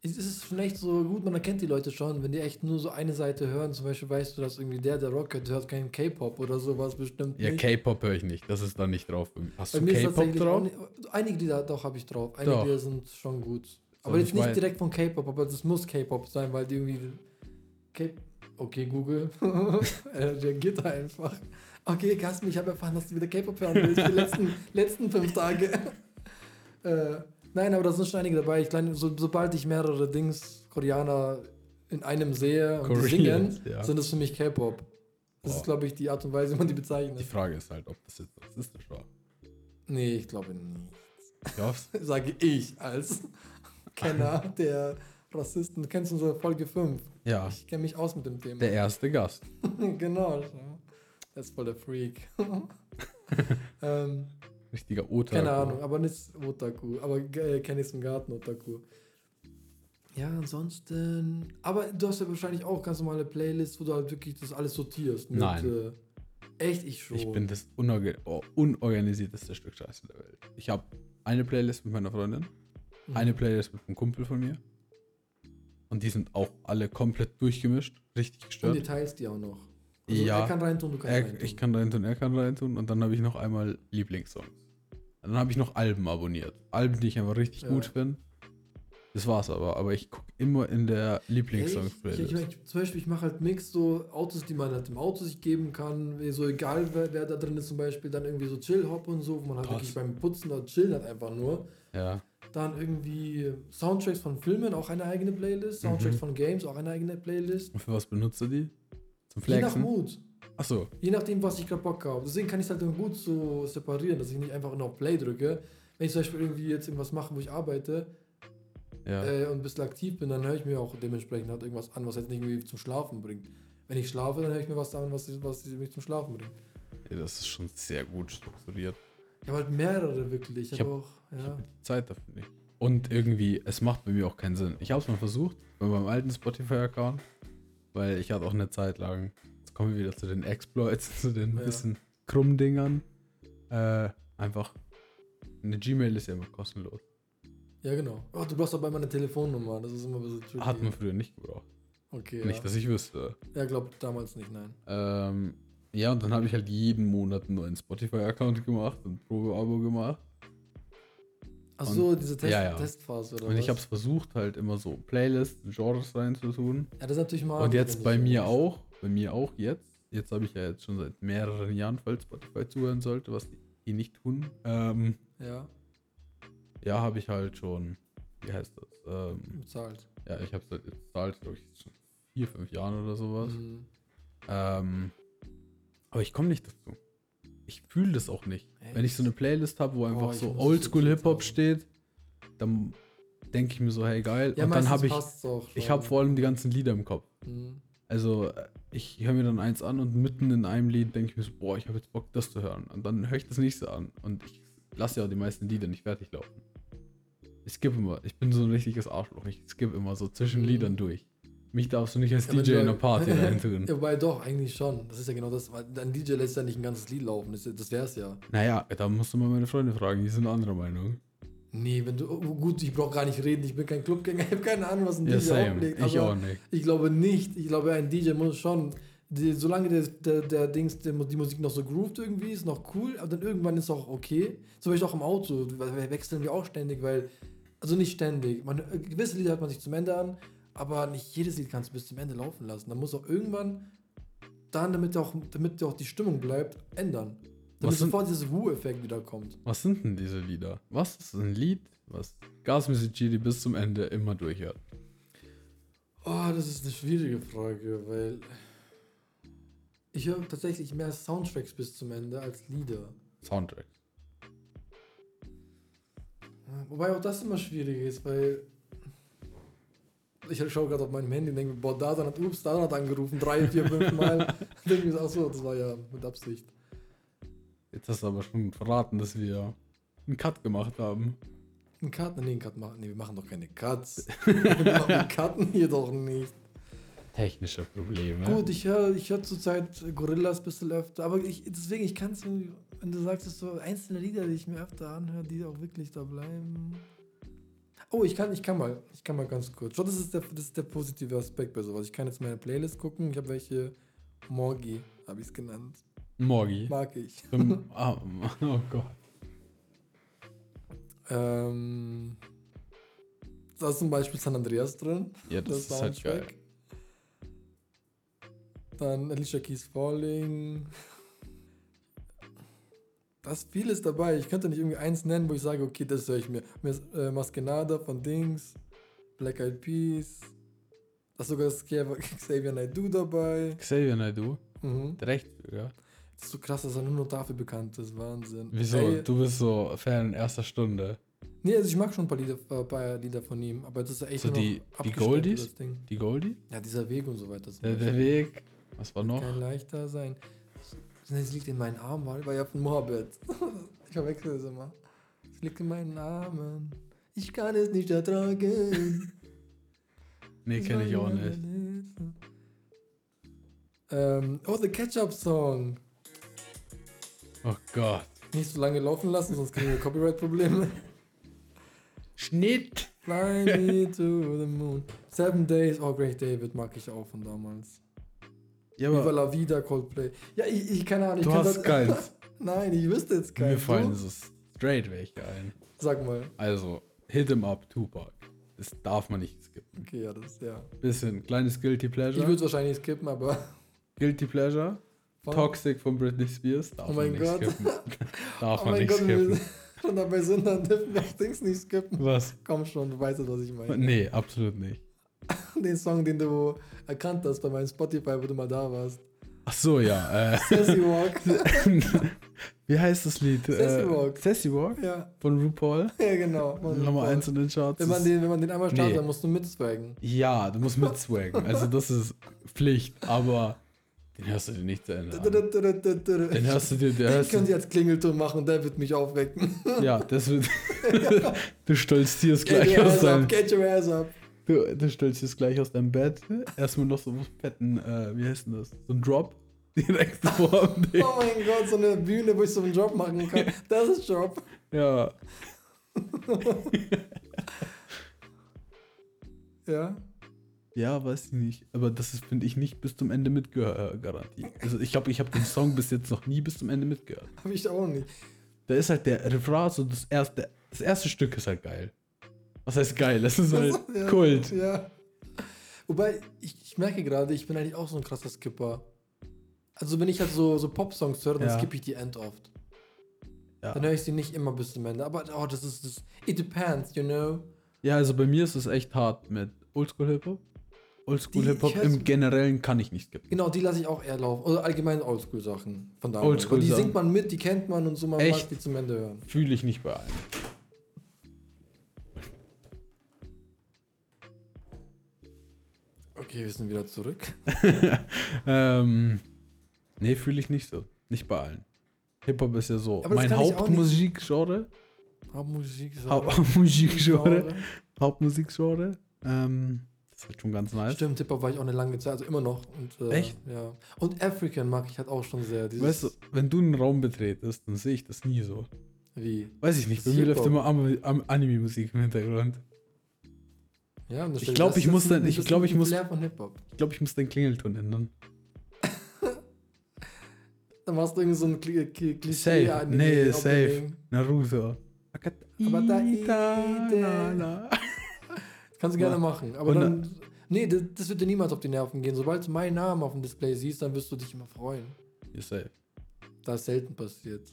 Es ist echt so gut, man erkennt die Leute schon, wenn die echt nur so eine Seite hören. Zum Beispiel weißt du, dass irgendwie der, der Rocket hört, keinen K-Pop oder sowas bestimmt Ja, nicht. K-Pop höre ich nicht, das ist da nicht drauf. Hast Bei du K-Pop drauf? nicht, einige Lieder doch habe ich drauf. Einige Doch. sind schon gut. So, Aber jetzt ich nicht weiß- direkt von K-Pop, aber das muss K-Pop sein, weil die irgendwie. K okay, Google. er reagiert einfach. Okay, Kasmi, ich habe erfahren, dass du wieder K-Pop hören willst, die letzten, letzten fünf Tage. äh, nein, aber da sind schon einige dabei. Ich glaube, so, sobald ich mehrere Dings, Koreaner in einem sehe und die Koreans, singen, ja. sind es für mich K-Pop. Das ist, glaube ich, die Art und Weise, wie man die bezeichnet. Die Frage ist halt, ob das jetzt rassistisch war. nee, ich glaube nicht. Ich hoffe sage ich als Kenner der Rassisten. Du kennst unsere Folge 5. Ja, Ich kenne mich aus mit dem Thema. der erste Gast. genau. so. Das ist voll der Freak. ähm, Richtiger Otaku. keine Ahnung, aber nicht Otaku. Aber äh, kenne ich im Garten Otaku. Ja, ansonsten. Aber du hast ja wahrscheinlich auch ganz normale Playlists, wo du halt wirklich das alles sortierst. Mit, Nein. Äh, echt, ich schon. Ich bin das unorga oh, unorganisierteste Stück Scheiße der Welt. Ich habe eine Playlist mit meiner Freundin, Mhm. eine Playlist mit einem Kumpel von mir. Und die sind auch alle komplett durchgemischt, richtig Und gestört. die teilst die auch noch. Also Ja. Er kann reintun, du kannst Er, reintun. ich kann reintun, er kann reintun. Und dann habe ich noch einmal Lieblingssongs. Dann habe ich noch Alben abonniert. Alben, die ich einfach richtig Ja. gut finde. Das war's aber. Aber ich gucke immer in der Hey, Lieblingssongs-Playlist. Ich, ich, ich, zum Beispiel, ich mache halt Mix, so Autos, die man halt im Auto sich geben kann. So egal, wer, wer da drin ist, zum Beispiel. Dann irgendwie so Chill-Hop und so, wo man halt Krass. wirklich beim Putzen oder Chillen hat einfach nur. ja. Dann irgendwie Soundtracks von Filmen, auch eine eigene Playlist. Soundtracks Mhm. von Games, auch eine eigene Playlist. Und für was benutzt du die? Zum Je nach Flexen? Mut. Achso. Je nachdem, was ich gerade Bock habe. Deswegen kann ich es halt dann gut so separieren, dass ich nicht einfach nur auf Play drücke. Wenn ich zum Beispiel irgendwie jetzt irgendwas mache, wo ich arbeite Ja. äh, und ein bisschen aktiv bin, dann höre ich mir auch dementsprechend halt irgendwas an, was jetzt nicht irgendwie zum Schlafen bringt. Wenn ich schlafe, dann höre ich mir was an, was, was mich zum Schlafen bringt. ja. Das ist schon sehr gut strukturiert. Ich habe halt mehrere wirklich. Ich, Ich habe hab- auch, ja. Zeit dafür nicht. Und irgendwie, es macht bei mir auch keinen Sinn. Ich habe es mal versucht, bei meinem alten Spotify-Account, weil ich hatte auch eine Zeit lang, jetzt kommen wir wieder zu den Exploits, zu den Ja. bisschen krummen Dingern. Äh, einfach, eine Gmail ist ja immer kostenlos. Ja, genau. Oh, du brauchst aber meine Telefonnummer. Das ist immer ein bisschen tricky. Hat man früher nicht gebraucht. Okay, Nicht, ja. dass ich wüsste. Ja, glaube damals nicht, nein. Ähm, ja, und dann habe ich halt jeden Monat einen neuen Spotify-Account gemacht und Probeabo gemacht. Ach so, diese Test ja, ja. Testphase oder Und ich was? habe es versucht, halt immer so Playlists, Genres reinzutun. Ja, das ist natürlich mal. Und jetzt bei mir auch, bei mir auch jetzt. Jetzt habe ich ja jetzt schon seit mehreren Jahren, falls Spotify zuhören sollte, was die, die nicht tun. Ähm, Ja, ja, habe ich halt schon, wie heißt das? Ähm, bezahlt. ja, ich habe es halt jetzt bezahlt, glaube ich, schon vier, fünf Jahren oder sowas. Mhm. Ähm, aber ich komme nicht dazu. Ich fühle das auch nicht. Wenn ich so eine Playlist habe, wo einfach ich so muss es Oldschool jetzt Hip-Hop haben. steht, dann denke ich mir so, hey geil. Ja, Und dann habe ich, auch ich habe vor allem die ganzen Lieder im Kopf. Mhm. Also, äh, ich höre mir dann eins an und mitten in einem Lied denke ich mir so, boah, ich habe jetzt Bock, das zu hören. Und dann höre ich das nächste an. Und ich lasse ja auch die meisten Lieder nicht fertig laufen. Ich skippe immer. Ich bin so ein richtiges Arschloch. Ich skippe immer so zwischen Liedern durch. Mich darfst du nicht als Ja, DJ in einer Party rein tun. Ja, wobei doch, eigentlich schon. Das ist ja genau das. Ein DJ lässt ja nicht ein ganzes Lied laufen. Das, das wär's ja. Naja, da musst du mal meine Freunde fragen, die sind anderer Meinung. Nee, wenn du. oh, Gut, ich brauche gar nicht reden. Ich bin kein Clubgänger. Ich habe keine Ahnung, was ein Ja, DJ same. auflegt. Ich auch nicht. Ich glaube nicht. Ich glaube, ein DJ muss schon. Die, solange der, der, der Dings, der, die Musik noch so grooved irgendwie ist, noch cool, aber dann irgendwann ist auch okay. Zum Beispiel auch im Auto. wechseln wir auch ständig, weil. Also nicht ständig. Man, gewisse Lieder hört man sich zum Ende an, aber nicht jedes Lied kannst du bis zum Ende laufen lassen. Dann muss auch irgendwann dann, damit auch, damit auch die Stimmung bleibt, ändern. Damit sind- sofort dieser Woo-Effekt wieder kommt. Was sind denn diese Lieder? Was ist ein Lied, was Gasmusik Gili bis zum Ende immer durchhört? Oh, das ist eine schwierige Frage, weil ich höre tatsächlich mehr Soundtracks bis zum Ende als Lieder. Soundtrack. Wobei auch das immer schwierig ist, weil ich schaue gerade auf meinem Handy und denke, mir, boah, Dadan hat, ups, Dadan hat angerufen, drei, vier, fünf Mal. Denke mir, ach so, das war ja mit Absicht. Jetzt hast du aber schon verraten, dass wir einen Cut gemacht haben. Ein Cut? Nee, einen Cut machen. Nee, wir machen doch keine Cuts. wir Cutten hier doch nicht. Technische Probleme. Gut, ich höre ich hör zurzeit Gorillas ein bisschen öfter, aber ich, deswegen, ich kann es, wenn du sagst, es so einzelne Lieder, die ich mir öfter anhöre, die auch wirklich da bleiben. Oh, ich kann, ich kann mal, ich kann mal ganz kurz. Schau, das ist der, das ist der positive Aspekt bei sowas. Ich kann jetzt meine Playlist gucken. Ich habe welche Morgi, habe ich es genannt. Morgi. Mag ich. Zum- ah, oh Gott. Ähm, da ist zum Beispiel San Andreas drin. Ja, das, ist halt geil. Dann Alicia Keys Falling. Da ist vieles dabei. Ich könnte nicht irgendwie eins nennen, wo ich sage, okay, das höre ich mir. ist, äh, Maskenada von Dings, Black Eyed Peas. Da ist sogar Xavier Naidoo dabei. Xavier Naidoo, Mhm. der Rechtbürger. Das ist so krass, dass er nur noch dafür bekannt ist. Wahnsinn. Wieso? Ey, Du bist so Fan in erster Stunde. nee, also ich mag schon ein paar Lieder, äh, paar Lieder von ihm, aber das ist echt So die- die Goldies? das Ding. Die Goldie? Ja, dieser Weg und so weiter. Der, der. Weg. Was war noch? Kein leichter sein. Es liegt in meinen Armen, weil war ja von Mohammed. Ich verwechsel es immer. Es liegt in meinen Armen. Ich kann es nicht ertragen. Nee, kenne ich auch nicht. Ähm, oh, The Ketchup Song. Oh Gott. Nicht so lange laufen lassen, sonst kriegen wir Copyright-Probleme. Schnitt! Fly me to the moon. Seven Days, oh, Great David mag ich auch von damals. Ja, Viva aber la Vida, Coldplay. Ja, ich, ich keine Ahnung. Ich du hast das- keins. Nein, ich wüsste jetzt keinen. Mir fallen so straight welche ein. Sag mal. Also, Hit 'em Up, Tupac. Das darf man nicht skippen. Okay, ja, das, ja. Bisschen kleines Guilty Ich Pleasure. würde es wahrscheinlich skippen, aber. Guilty Pleasure. Von- Toxic von Britney Spears. Darf Oh man mein nicht Gott. skippen. Darf Oh man mein nicht Gott, skippen. schon dabei sind, dann dürfen wir Dings nicht skippen. Was? Komm schon, du weißt, was ich meine. Nee, absolut nicht. Den Song, den du erkannt hast bei meinem Spotify, wo du mal da warst. Ach so, ja. Äh, Sassy Walk. wie heißt das Lied? Sassy Äh, Walk. Sassy Walk ja, von RuPaul. ja, genau. Nummer 1 in den Charts. Wenn man den, wenn man den einmal startet, Nee. dann musst du mitswaggen. Ja, du musst mitswaggen. Also das ist Pflicht, aber den hörst du dir nicht zu Ende an. Den Den hörst du dir, den hörst können Sie als Klingelton machen, der wird mich aufwecken. ja, das wird, du stolzierst Get gleich your aus ass deinem, up, get your ass up. Du, du stolzierst gleich aus deinem Bett, erstmal noch so einen fetten, äh, wie heißt denn das, so ein Drop, direkt vor dem Ding. Oh mein Gott, so eine Bühne, wo ich so einen Job machen kann. Das ist Job. Ja, Ja. ja, weiß ich nicht, aber das ist, finde ich, nicht bis zum Ende mitgehört, Garantie. Also ich glaube, ich habe den Song bis jetzt noch nie bis zum Ende mitgehört. Hab ich auch nicht. Da ist halt der Refrain, so das erste, das erste Stück ist halt geil. Was heißt geil? Das ist halt ja, Kult. Ja. Wobei, ich, ich merke gerade, ich bin eigentlich auch so ein krasser Skipper. Also wenn ich halt so, so Pop-Songs höre, dann Ja. skippe ich die End oft. Ja. Dann höre ich sie nicht immer bis zum Ende. Aber oh, das ist das. It depends, you know. Ja, also bei mir ist es echt hart mit Oldschool-Hip-Hop. Oldschool-Hip-Hop im Generellen kann ich nicht skippen. Genau, die lasse ich auch eher laufen. Oder allgemein Oldschool-Sachen von damals. Oldschool die singt man mit, die kennt man und so, man Echt? mag die zum Ende hören. Fühle ich nicht bei allen. Okay, wir sind wieder zurück. ähm, nee, fühle ich nicht so. Nicht bei allen. Hip-Hop ist ja so mein Hauptmusikgenre. Hauptmusik. Haupt- Musikgenre. Hauptmusikgenre. Ähm, das ist halt schon ganz nice. Stimmt, Hip-Hop war ich auch eine lange Zeit, also immer noch. Und, äh, Echt? Ja. Und African mag ich halt auch schon sehr. Weißt du, wenn du einen Raum betretest, dann sehe ich das nie so. Wie? Weiß ich nicht, bei mir läuft immer Anime-Musik im Hintergrund. Ja, und das Ich stellt- glaub, das ich ist muss dann- ich das ist glaub, ein ich muss-. Ich glaube, ich muss den Klingelton ändern. Dann machst du irgendwie so ein Kli Kli Klischee. Safe. Anime Nee, safe. Naruto. Aber da- Kannst du gerne machen. Aber Und dann. Nee, das, das wird dir niemals auf die Nerven gehen. Sobald du meinen Namen auf dem Display siehst, dann wirst du dich immer freuen. Ja, safe. Das ist selten passiert.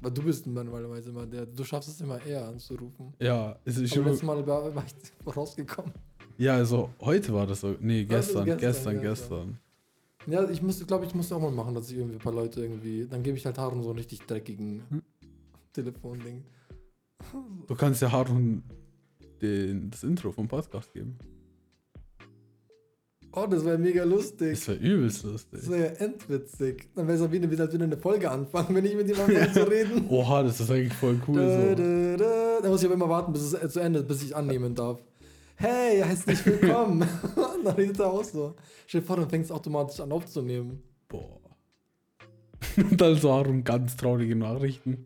Weil du bist normalerweise immer der. Du schaffst es immer eher anzurufen. Ja, also ich Aber letztes Mal war, war ich rausgekommen. ja, also heute war das so. Nee, gestern, gestern, gestern, gestern. gestern. Ja, ich muss, glaube ich, muss auch mal machen, dass ich irgendwie ein paar Leute irgendwie. Dann gebe ich halt Haaren so einen richtig dreckigen Hm. Telefonding. Du kannst ja Harun den, das Intro vom Podcast geben. Oh, das wäre mega lustig. Das wäre übelst lustig. Das wäre ja endwitzig. Dann wäre es wie, wie, als würde eine Folge anfangen, wenn ich mit ihm anfange zu reden. Oha, das ist eigentlich voll cool. Da, So. da, da. Dann muss ich aber immer warten, bis es zu Ende ist, bis ich annehmen darf. Hey, herzlich willkommen. Dann redet er auch so. Stell dir vor, dann fängst du automatisch an aufzunehmen. Boah. Und dann so Harun ganz traurige Nachrichten.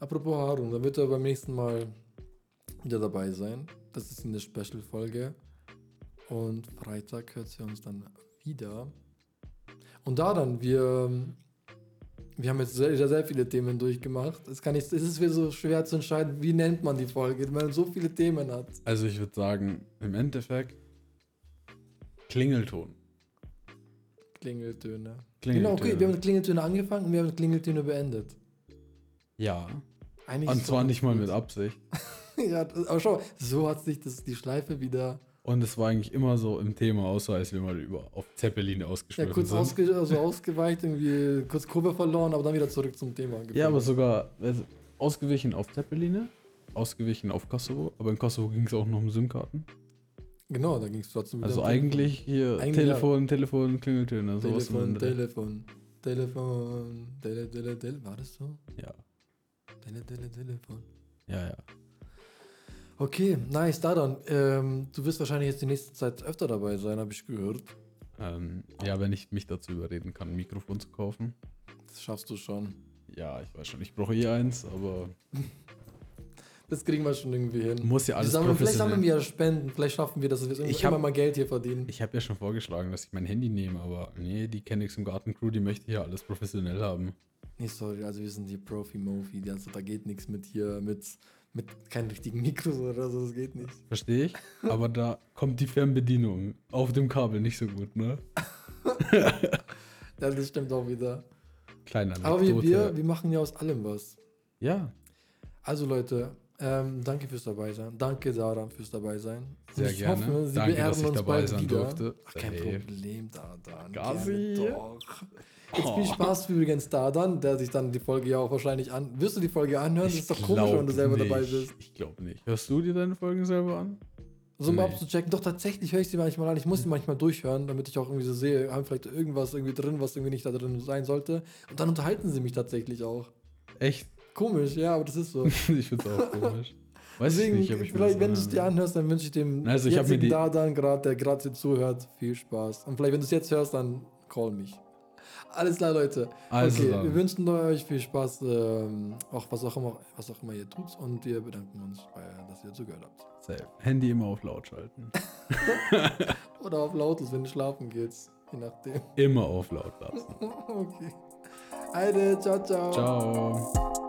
Apropos Harun, dann wird er beim nächsten Mal wieder dabei sein. Das ist eine Special-Folge. Und Freitag hört sie uns dann wieder. Und da dann, wir, wir haben jetzt sehr, sehr viele Themen durchgemacht. Es, kann nicht, es ist wieder so schwer zu entscheiden, wie nennt man die Folge, wenn man so viele Themen hat. Also ich würde sagen, im Endeffekt Klingelton. Klingeltöne. Klingeltöne. Genau, okay, wir haben mit Klingeltöne angefangen und wir haben mit Klingeltöne beendet. Ja. Eigentlich Und zwar nicht mal mit Absicht. ja, aber schau, so hat sich das, die Schleife wieder Und es war eigentlich immer so im Thema, außer als wir mal über auf Zeppelin ja, ausgeschwiffen kurz sind. ausge, also ausgeweicht, irgendwie kurz Kurve verloren, aber dann wieder zurück zum Thema. ja, aber sogar also, ausgewichen auf Zeppeline, ausgewichen auf Kosovo, aber in Kosovo ging es auch noch um SIM-Karten. Genau, da ging es trotzdem wieder Also um eigentlich hier Eigentlich Telefon, Telefon, Klingeltöne, sowas Telefon. Telefon, Telefon, Tele, Tele, Tele, war das so? Ja, Tele, Tele, Telefon. ja, ja. Okay, nice, da dann. Ähm, du wirst wahrscheinlich jetzt die nächste Zeit öfter dabei sein, habe ich gehört. Ähm, ja, wenn ich mich dazu überreden kann, ein Mikrofon zu kaufen. Das schaffst du schon. Ja, ich weiß schon, ich brauche eh eins, aber Das kriegen wir schon irgendwie hin. muss ja Wir alles sammeln, vielleicht sammeln wir ja Spenden, vielleicht schaffen wir das, dass wir Ich hab- immer mal Geld hier verdienen. Ich habe ja schon vorgeschlagen, dass ich mein Handy nehme, aber nee, die Kennex im Garten Crew, die möchte hier alles professionell haben. Nee, sorry, also wir sind die Profi-Mofi, also da geht nichts mit hier, mit, mit keinen richtigen Mikros oder so, das geht nicht. Verstehe ich? Aber da kommt die Fernbedienung auf dem Kabel nicht so gut, ne? Ja, das stimmt auch wieder. Kleine Aber wir, wir machen ja aus allem was. ja, Also Leute, ähm, danke fürs dabei sein. Danke Daran fürs dabei sein. Sehr ich gerne. Hoffe, Sie Danke, beehren dass ich uns dabei bald sein wieder. durfte. Ach, kein Safe. Problem, Dadan. Gassi. Gerne doch. Jetzt viel Spaß übrigens Dadan, der sich dann die Folge ja auch wahrscheinlich an. Wirst du die Folge anhören? das ist doch komisch, wenn du selber nicht. dabei bist. Ich glaube nicht. Hörst du dir deine Folgen selber an? So um Nee. abzuchecken. Doch, tatsächlich höre ich sie manchmal an. Ich muss sie manchmal durchhören, damit ich auch irgendwie so sehe, haben vielleicht irgendwas irgendwie drin, was irgendwie nicht da drin sein sollte. Und dann unterhalten sie mich tatsächlich auch. Echt? Komisch, ja, aber das ist so. ich finde es auch komisch. Weiß Deswegen, ich nicht, ob ich vielleicht, wenn du es dir anhörst, dann wünsche ich dem Also, ich jetzigen die- Dadan gerade, der gerade zuhört, viel Spaß. Und vielleicht, wenn du es jetzt hörst, dann call mich. Alles klar, Leute. Also okay, dann. wir wünschen euch viel Spaß, ähm, auch was auch immer, was auch immer ihr tut. Und wir bedanken uns, bei, dass ihr zugehört habt. Safe. Handy immer auf laut schalten. Oder auf lautes, wenn du schlafen gehst. Je nachdem. Immer auf laut lassen. okay. Heide, ciao, ciao. Ciao.